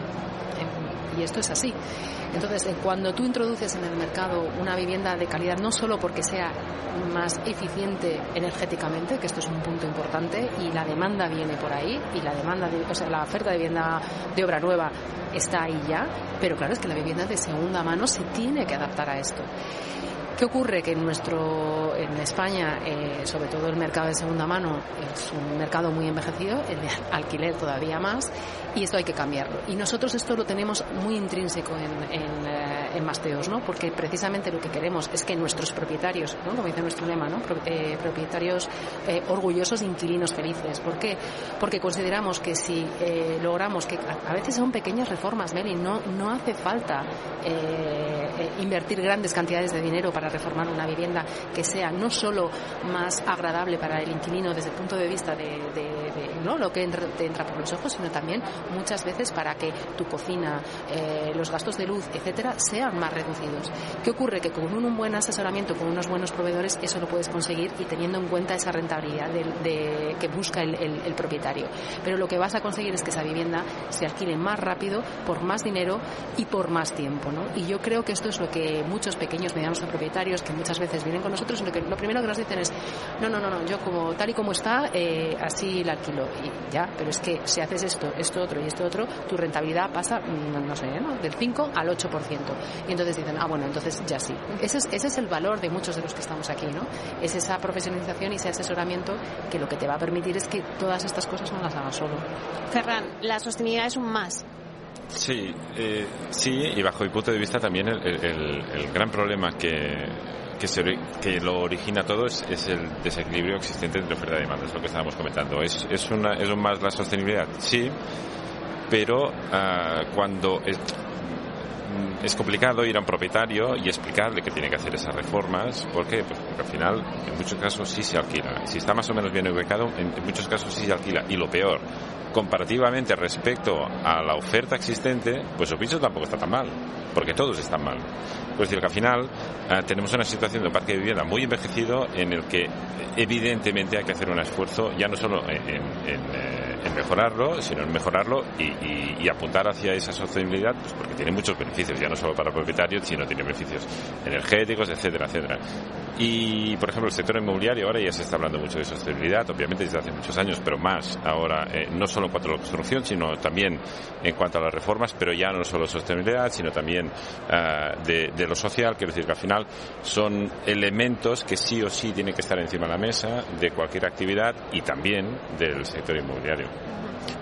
y esto es así. Entonces, eh, cuando tú introduces en el mercado una vivienda de calidad, no solo porque sea más eficiente energéticamente, que esto es un punto importante, y la demanda viene por ahí, y la demanda, o sea, la oferta de vivienda de obra nueva está ahí ya, pero claro es que la vivienda de segunda mano se tiene que adaptar a esto. ¿Qué ocurre? Que en nuestro, en España, eh, sobre todo el mercado de segunda mano, es un mercado muy envejecido, el de alquiler todavía más, y esto hay que cambiarlo. Y nosotros esto lo tenemos muy intrínseco en, en, eh, Masteos, ¿no? Porque precisamente lo que queremos es que nuestros propietarios, ¿no? Como dice nuestro lema, ¿no? Eh, propietarios orgullosos e inquilinos felices. ¿Por qué? Porque consideramos que si logramos que a, veces son pequeñas reformas, Meli, no, no hace falta invertir grandes cantidades de dinero para para reformar una vivienda que sea no solo más agradable para el inquilino desde el punto de vista de, ¿no? lo que entra, te entra por los ojos, sino también muchas veces para que tu cocina, eh, los gastos de luz, etcétera, sean más reducidos. ¿Qué ocurre? Que con un, buen asesoramiento, con unos buenos proveedores, eso lo puedes conseguir y teniendo en cuenta esa rentabilidad de, que busca el, el propietario. Pero lo que vas a conseguir es que esa vivienda se alquile más rápido, por más dinero y por más tiempo. ¿no? Y yo creo que esto es lo que muchos pequeños, medianos propietarios que muchas veces vienen con nosotros, lo, que, lo primero que nos dicen es, no, no, no, no yo como tal y como está, eh, así la alquilo. Y ya, pero es que si haces esto, esto otro y esto otro, tu rentabilidad pasa, mm, no, sé, ¿no? del 5 al 8%. Y entonces dicen, ah, bueno, entonces ya sí. Ese es, ese es el valor de muchos de los que estamos aquí, ¿no? Es esa profesionalización y ese asesoramiento que lo que te va a permitir es que todas estas cosas no las hagas solo. Ferran, la sostenibilidad es un más. Sí, eh, sí, y bajo mi punto de vista también el, gran problema que, que, se, que, lo origina todo es, el desequilibrio existente entre oferta y demanda, es lo que estábamos comentando. ¿Es, es, una, es un más la sostenibilidad? Sí, pero ah, cuando es, es complicado ir a un propietario y explicarle que tiene que hacer esas reformas. ¿Por qué? Pues porque al final, en muchos casos sí se alquila. Si está más o menos bien ubicado, en muchos casos sí se alquila. Y lo peor, comparativamente respecto a la oferta existente, pues su piso tampoco está tan mal, porque todos están mal. Es decir, que al final eh, tenemos una situación de parque de vivienda muy envejecido en el que evidentemente hay que hacer un esfuerzo ya no solo en, eh, mejorarlo, sino en mejorarlo y, apuntar hacia esa sostenibilidad, pues porque tiene muchos beneficios, ya no solo para propietarios, sino tiene beneficios energéticos, etcétera, etcétera. Y, por ejemplo, el sector inmobiliario ahora ya se está hablando mucho de sostenibilidad, obviamente desde hace muchos años, pero más ahora, eh, no solo en cuanto a la construcción, sino también en cuanto a las reformas, pero ya no solo sostenibilidad, sino también de, de lo social, quiero decir que al final son elementos que sí o sí tienen que estar encima de la mesa de cualquier actividad y también del sector inmobiliario.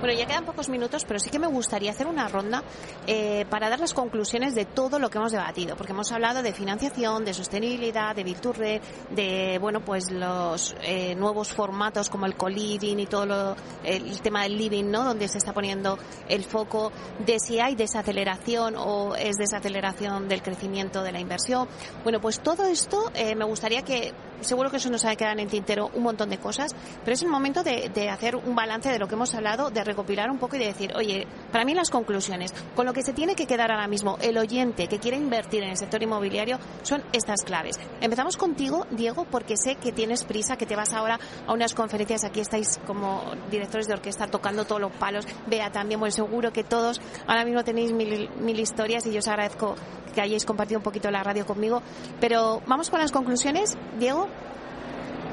Bueno, ya quedan pocos minutos, pero sí que me gustaría hacer una ronda eh, para dar las conclusiones de todo lo que hemos debatido, porque hemos hablado de financiación, de sostenibilidad, de Virturre, de bueno, pues los eh, nuevos formatos como el co-living y todo lo, el tema del living, ¿no? Donde se está poniendo el foco de si hay desaceleración o es desaceleración del crecimiento de la inversión. Bueno, pues todo esto eh, me gustaría que seguro que eso nos ha de quedar en tintero un montón de cosas, pero es el momento de, hacer un balance de lo que hemos hablado, de recopilar un poco y de decir, oye, para mí las conclusiones, con lo que se tiene que quedar ahora mismo el oyente que quiere invertir en el sector inmobiliario son estas claves. Empezamos contigo, Diego, porque sé que tienes prisa, que te vas ahora a unas conferencias, aquí estáis como directores de orquesta tocando todos los palos, vea también, pues seguro que todos ahora mismo tenéis mil, mil historias y yo os agradezco que hayáis compartido un poquito la radio conmigo, pero vamos con las conclusiones, Diego.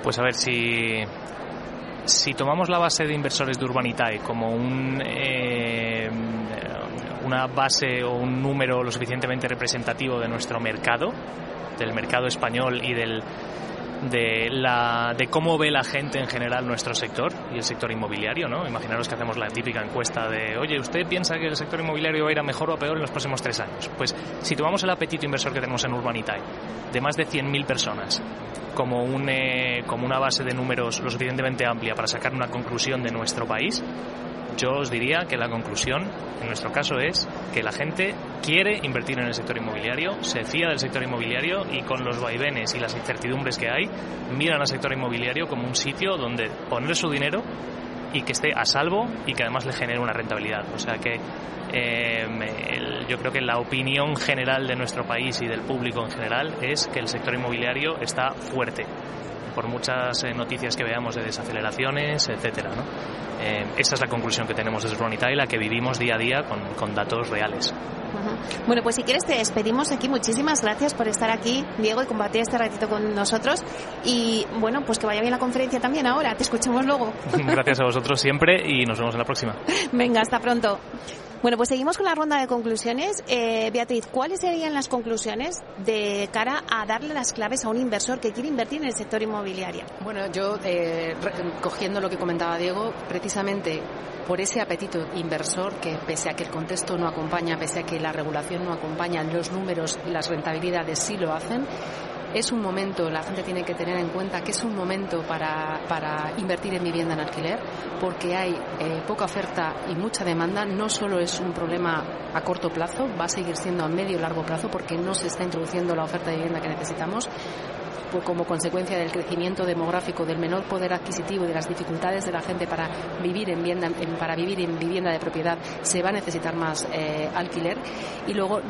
Pues a ver, si, si tomamos la base de inversores de Urbanitae como un, eh, una base o un número lo suficientemente representativo de nuestro mercado, del mercado español y del, de, la, de cómo ve la gente en general nuestro sector y el sector inmobiliario, ¿no? Imaginaros que hacemos la típica encuesta de, oye, ¿usted piensa que el sector inmobiliario va a ir a mejor o a peor en los próximos tres años? Pues si tomamos el apetito inversor que tenemos en Urbanitae, de más de 100.000 personas, como, un, eh, como una base de números lo suficientemente amplia para sacar una conclusión de nuestro país, yo os diría que la conclusión, en nuestro caso, es que la gente quiere invertir en el sector inmobiliario, se fía del sector inmobiliario y con los vaivenes y las incertidumbres que hay, miran al sector inmobiliario como un sitio donde poner su dinero y que esté a salvo y que además le genere una rentabilidad. O sea que eh, yo creo que la opinión general de nuestro país y del público en general es que el sector inmobiliario está fuerte por muchas eh, noticias que veamos de desaceleraciones, etcétera. ¿no? Eh, esa es la conclusión que tenemos desde Ronita y la que vivimos día a día con, con datos reales. Bueno, pues si quieres te despedimos aquí. Muchísimas gracias por estar aquí, Diego, y compartir este ratito con nosotros. Y bueno, pues que vaya bien la conferencia también ahora. Te escuchamos luego. gracias a vosotros siempre y nos vemos en la próxima. Venga, hasta pronto. Bueno, pues seguimos con la ronda de conclusiones. Eh, Beatriz, ¿cuáles serían las conclusiones de cara a darle las claves a un inversor que quiere invertir en el sector inmobiliario? Bueno, yo, eh, cogiendo lo que comentaba Diego, precisamente por ese apetito inversor que pese a que el contexto no acompaña, pese a que la regulación no acompaña, los números y las rentabilidades sí lo hacen, es un momento, la gente tiene que tener en cuenta que es un momento para, para invertir en vivienda en alquiler, porque hay eh, poca oferta y mucha demanda. No solo es un problema a corto plazo, va a seguir siendo a medio y largo plazo porque no se está introduciendo la oferta de vivienda que necesitamos como consecuencia del crecimiento demográfico, del menor poder adquisitivo y de las dificultades de la gente para vivir en vivienda, para vivir en vivienda de propiedad, se va a necesitar más eh, alquiler. Y luego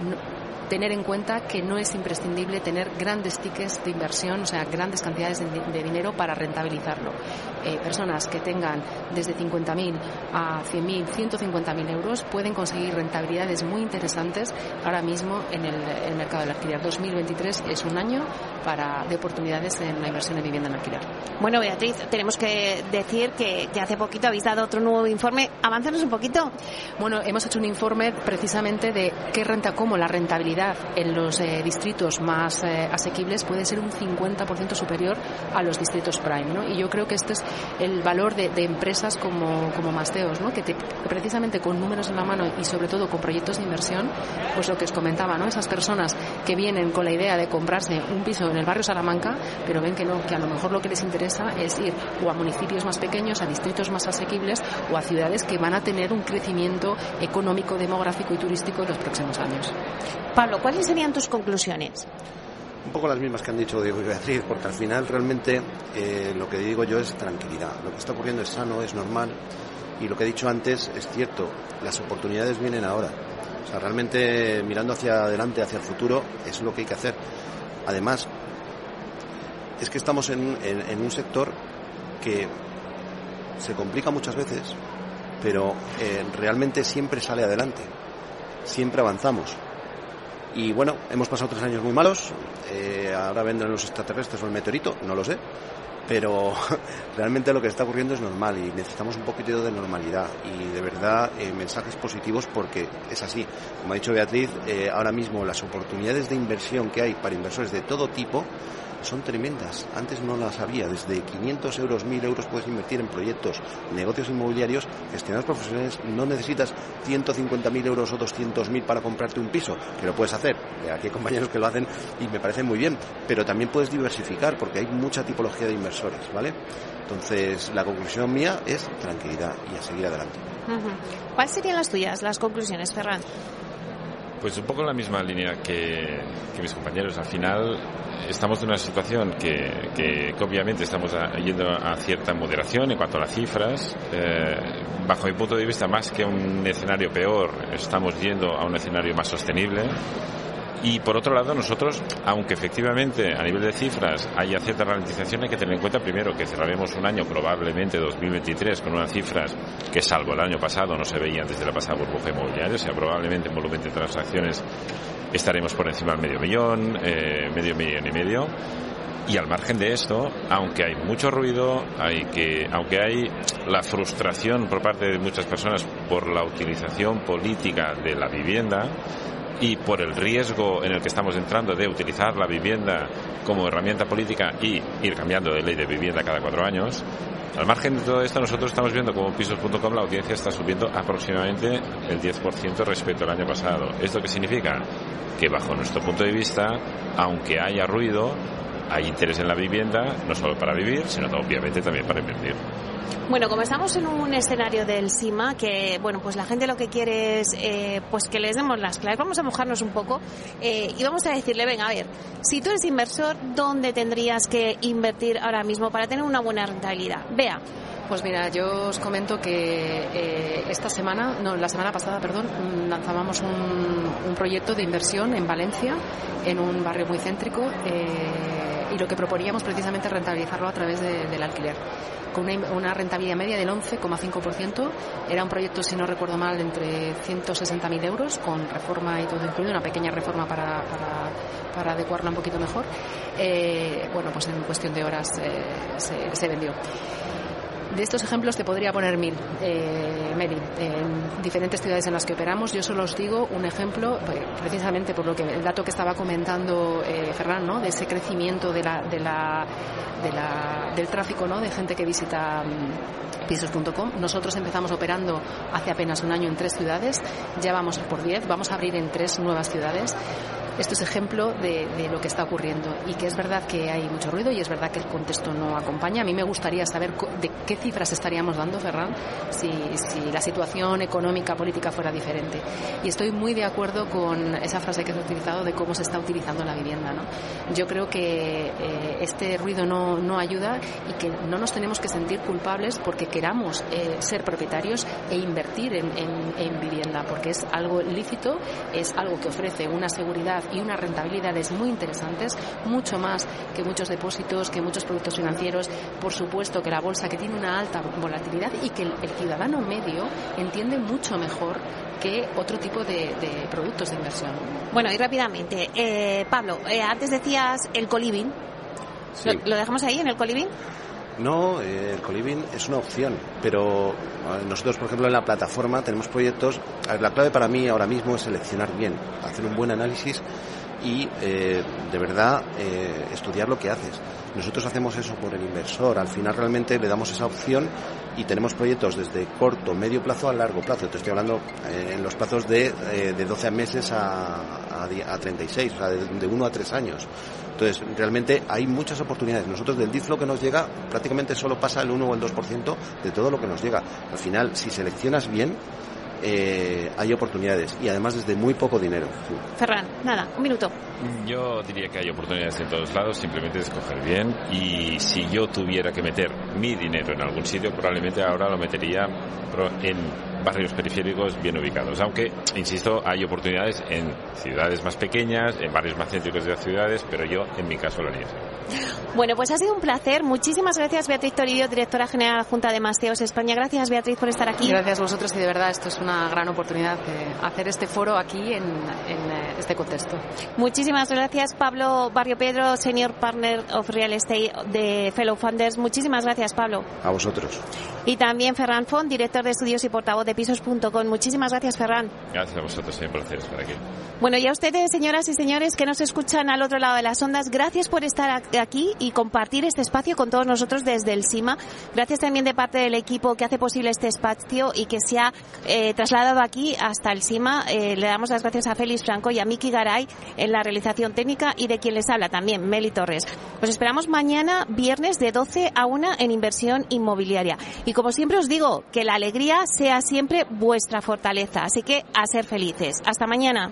tener en cuenta que no es imprescindible tener grandes tickets de inversión, o sea, grandes cantidades de, dinero para rentabilizarlo. Eh, personas que tengan desde 50.000 a 100.000, 150.000 euros pueden conseguir rentabilidades muy interesantes ahora mismo en el, mercado del alquiler. 2023 es un año para, de oportunidades en la inversión en vivienda en alquiler. Bueno, Beatriz, tenemos que decir que, hace poquito habéis dado otro nuevo informe. Avánzanos un poquito. Bueno, hemos hecho un informe precisamente de qué renta, cómo la rentabilidad en los eh, distritos más eh, asequibles puede ser un 50% superior a los distritos prime. ¿no? Y yo creo que este es el valor de, empresas como, como Masteos, ¿no? que precisamente con números en la mano y sobre todo con proyectos de inversión, pues lo que os comentaba, ¿no? esas personas que vienen con la idea de comprarse un piso en el barrio Salamanca, pero ven que no, que a lo mejor lo que les interesa es ir o a municipios más pequeños, a distritos más asequibles o a ciudades que van a tener un crecimiento económico, demográfico y turístico en los próximos años. ¿Cuáles serían tus conclusiones? Un poco las mismas que han dicho Diego y Beatriz, porque al final realmente eh, lo que digo yo es tranquilidad. Lo que está ocurriendo es sano, es normal, y lo que he dicho antes es cierto, las oportunidades vienen ahora. O sea, realmente mirando hacia adelante, hacia el futuro, es lo que hay que hacer. Además, es que estamos en, un sector que se complica muchas veces, pero eh, realmente siempre sale adelante, siempre avanzamos. Y bueno, hemos pasado tres años muy malos. Eh, ahora vendrán los extraterrestres o el meteorito, no lo sé. Pero realmente lo que está ocurriendo es normal y necesitamos un poquito de normalidad y de verdad eh, mensajes positivos porque es así. Como ha dicho Beatriz, eh, ahora mismo las oportunidades de inversión que hay para inversores de todo tipo son tremendas. Antes no las había. Desde 500 euros, 1000 euros puedes invertir en proyectos, negocios inmobiliarios gestionados profesionales. No necesitas 150.000 euros o 200.000 para comprarte un piso, que lo puedes hacer. Aquí hay compañeros que lo hacen y me parece muy bien. Pero también puedes diversificar porque hay mucha tipología de inversores, ¿vale? Entonces, la conclusión mía es tranquilidad y a seguir adelante. ¿Cuáles serían las tuyas, las conclusiones, Ferran? Pues un poco en la misma línea que, mis compañeros. Al final estamos en una situación que, que, obviamente estamos yendo a cierta moderación en cuanto a las cifras. Eh, bajo mi punto de vista, más que un escenario peor, estamos yendo a un escenario más sostenible. Y por otro lado, nosotros, aunque efectivamente a nivel de cifras haya cierta ralentización, hay que tener en cuenta primero que cerraremos un año, probablemente 2023, con unas cifras que salvo el año pasado no se veían desde la pasada burbuja inmobiliaria, o sea, probablemente en volumen de transacciones estaremos por encima del medio millón, eh, medio millón y medio. Y al margen de esto, aunque hay mucho ruido, hay que, aunque hay la frustración por parte de muchas personas por la utilización política de la vivienda, y por el riesgo en el que estamos entrando de utilizar la vivienda como herramienta política y ir cambiando de ley de vivienda cada cuatro años, al margen de todo esto, nosotros estamos viendo como pisos.com la audiencia está subiendo aproximadamente el 10% respecto al año pasado. ¿Esto qué significa? Que bajo nuestro punto de vista, aunque haya ruido, hay interés en la vivienda, no solo para vivir, sino obviamente también para invertir. Bueno, como estamos en un escenario del SIMA, que bueno, pues la gente lo que quiere es eh, pues que les demos las claves. Vamos a mojarnos un poco eh, y vamos a decirle, venga, a ver, si tú eres inversor, ¿dónde tendrías que invertir ahora mismo para tener una buena rentabilidad? Vea. Pues mira, yo os comento que eh, esta semana, no, la semana pasada, perdón, lanzábamos un, un, proyecto de inversión en Valencia, en un barrio muy céntrico, y lo que proponíamos precisamente es rentabilizarlo a través del alquiler con una, rentabilidad media del 11,5%. Era un proyecto, si no recuerdo mal, entre 160.000 euros, con reforma y todo incluido, una pequeña reforma para, para, adecuarla un poquito mejor. Eh, bueno, pues en cuestión de horas eh, se vendió. De estos ejemplos te podría poner mil, eh, Meli, en diferentes ciudades en las que operamos. Yo solo os digo un ejemplo, pues, precisamente por lo que el dato que estaba comentando eh, Ferran, ¿no? de ese crecimiento de la, de la, de la, del tráfico ¿no? de gente que visita mm, pisos.com. Nosotros empezamos operando hace apenas un año en tres ciudades, ya vamos por diez, vamos a abrir en tres nuevas ciudades esto es ejemplo de, lo que está ocurriendo y que es verdad que hay mucho ruido y es verdad que el contexto no acompaña. A mí me gustaría saber de qué cifras estaríamos dando, Ferran, si, la situación económica, política fuera diferente. Y estoy muy de acuerdo con esa frase que has utilizado de cómo se está utilizando la vivienda. Yo creo que eh, este ruido no, no, ayuda y que no nos tenemos que sentir culpables porque queramos eh, ser propietarios e invertir en vivienda, porque es algo lícito, es algo que ofrece una seguridad y unas rentabilidades muy interesantes, mucho más que muchos depósitos, que muchos productos financieros, por supuesto que la bolsa que tiene una alta volatilidad y que el, ciudadano medio entiende mucho mejor que otro tipo de, productos de inversión. Bueno, y rápidamente, eh, Pablo, eh, antes decías el coliving. ¿Lo, dejamos ahí en el coliving? No, eh, el coliving es una opción, pero nosotros, por ejemplo, en la plataforma tenemos proyectos. La clave para mí ahora mismo es seleccionar bien, hacer un buen análisis y eh, de verdad eh, estudiar lo que haces. Nosotros hacemos eso por el inversor. Al final realmente le damos esa opción y tenemos proyectos desde corto, medio plazo a largo plazo. Te estoy hablando eh, en los plazos de, de 12 meses a, a, 36, o sea, de, de 1 a 3 años. Entonces, realmente hay muchas oportunidades. Nosotros del DIF que nos llega prácticamente solo pasa el 1 o el 2% de todo lo que nos llega. Al final, si seleccionas bien, eh, hay oportunidades y además desde muy poco dinero. Ferran, nada, un minuto. Yo diría que hay oportunidades en todos lados, simplemente es escoger bien y si yo tuviera que meter mi dinero en algún sitio, probablemente ahora lo metería en barrios periféricos bien ubicados. Aunque, insisto, hay oportunidades en ciudades más pequeñas, en barrios más céntricos de las ciudades, pero yo en mi caso lo haría Bueno, pues ha sido un placer. Muchísimas gracias, Beatriz Torillo, directora general Junta de Masteos España. Gracias, Beatriz, por estar aquí. Gracias a vosotros y de verdad esto es una gran oportunidad de hacer este foro aquí en, eh, este contexto. Muchísimas gracias, Pablo Barrio Pedro, Senior Partner of Real Estate de Fellow Funders. Muchísimas gracias, Pablo. A vosotros. Y también Ferran Font, director de estudios y portavoz de pisos.com. Muchísimas gracias, Ferran. Gracias a vosotros, es un placer estar aquí. Bueno, y a ustedes, señoras y señores que nos escuchan al otro lado de las ondas, gracias por estar aquí y compartir este espacio con todos nosotros desde el CIMA. Gracias también de parte del equipo que hace posible este espacio y que se ha eh, trasladado aquí hasta el CIMA. Eh, le damos las gracias a Félix Franco y a Miki Garay en la realización técnica y de quien les habla también, Meli Torres. Os esperamos mañana, viernes, de 12 a 1 en inversión inmobiliaria. Y como siempre os digo, que la alegría sea siempre vuestra fortaleza. Así que a ser felices. Hasta mañana.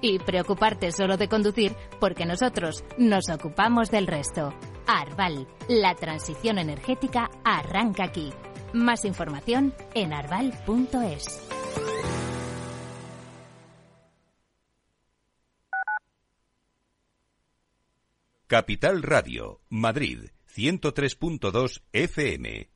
y preocuparte solo de conducir porque nosotros nos ocupamos del resto. Arval, la transición energética arranca aquí. Más información en arval.es. Capital Radio, Madrid, 103.2 FM.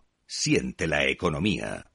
Siente la economía.